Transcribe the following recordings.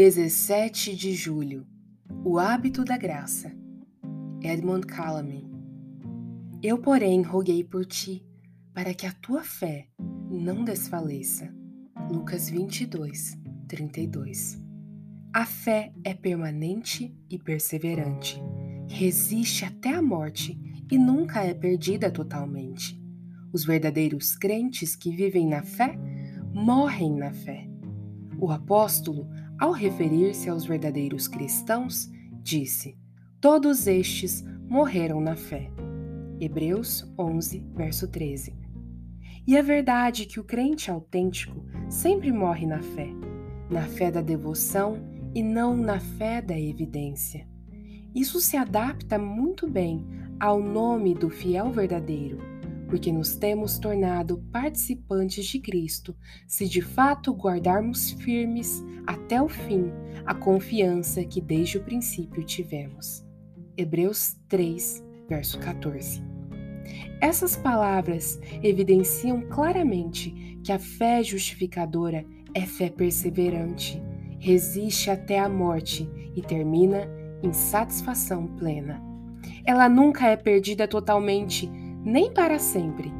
17 de julho O hábito da graça. Edmund Calamy. Eu, porém, roguei por ti, para que a tua fé não desfaleça. Lucas 22, 32. A fé é permanente e perseverante, resiste até a morte e nunca é perdida totalmente. Os verdadeiros crentes que vivem na fé morrem na fé. O apóstolo ao referir-se aos verdadeiros cristãos, disse: Todos estes morreram na fé. Hebreus 11, verso 13. E é verdade que o crente autêntico sempre morre na fé, na fé da devoção e não na fé da evidência. Isso se adapta muito bem ao nome do fiel verdadeiro porque nos temos tornado participantes de Cristo, se de fato guardarmos firmes até o fim a confiança que desde o princípio tivemos. Hebreus 3, verso 14. Essas palavras evidenciam claramente que a fé justificadora é fé perseverante, resiste até a morte e termina em satisfação plena. Ela nunca é perdida totalmente nem para sempre,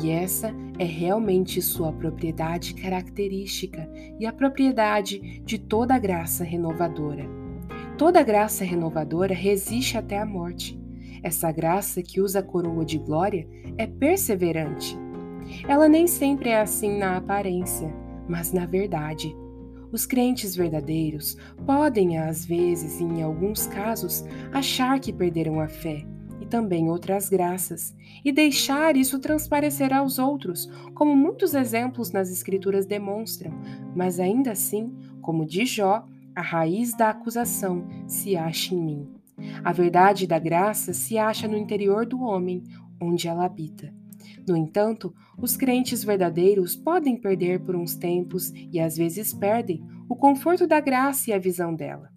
e essa é realmente sua propriedade característica e a propriedade de toda graça renovadora. Toda graça renovadora resiste até a morte. Essa graça que usa a coroa de glória é perseverante. Ela nem sempre é assim na aparência, mas na verdade. Os crentes verdadeiros podem, às vezes, e em alguns casos, achar que perderam a fé, também outras graças, e deixar isso transparecer aos outros, como muitos exemplos nas Escrituras demonstram, mas ainda assim, como diz Jó, a raiz da acusação se acha em mim. A verdade da graça se acha no interior do homem, onde ela habita. No entanto, os crentes verdadeiros podem perder por uns tempos e às vezes perdem o conforto da graça e a visão dela.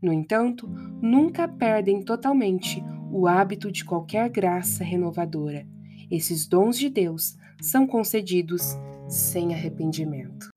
No entanto, nunca perdem totalmente o hábito de qualquer graça renovadora. Esses dons de Deus são concedidos sem arrependimento.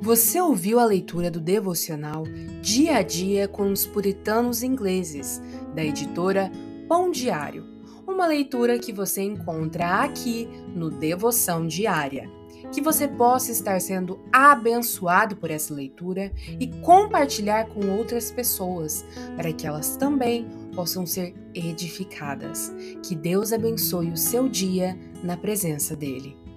Você ouviu a leitura do devocional Dia a Dia com os Puritanos Ingleses, da editora Pão Diário, uma leitura que você encontra aqui no Devoção Diária que você possa estar sendo abençoado por essa leitura e compartilhar com outras pessoas, para que elas também possam ser edificadas. Que Deus abençoe o seu dia na presença dEle.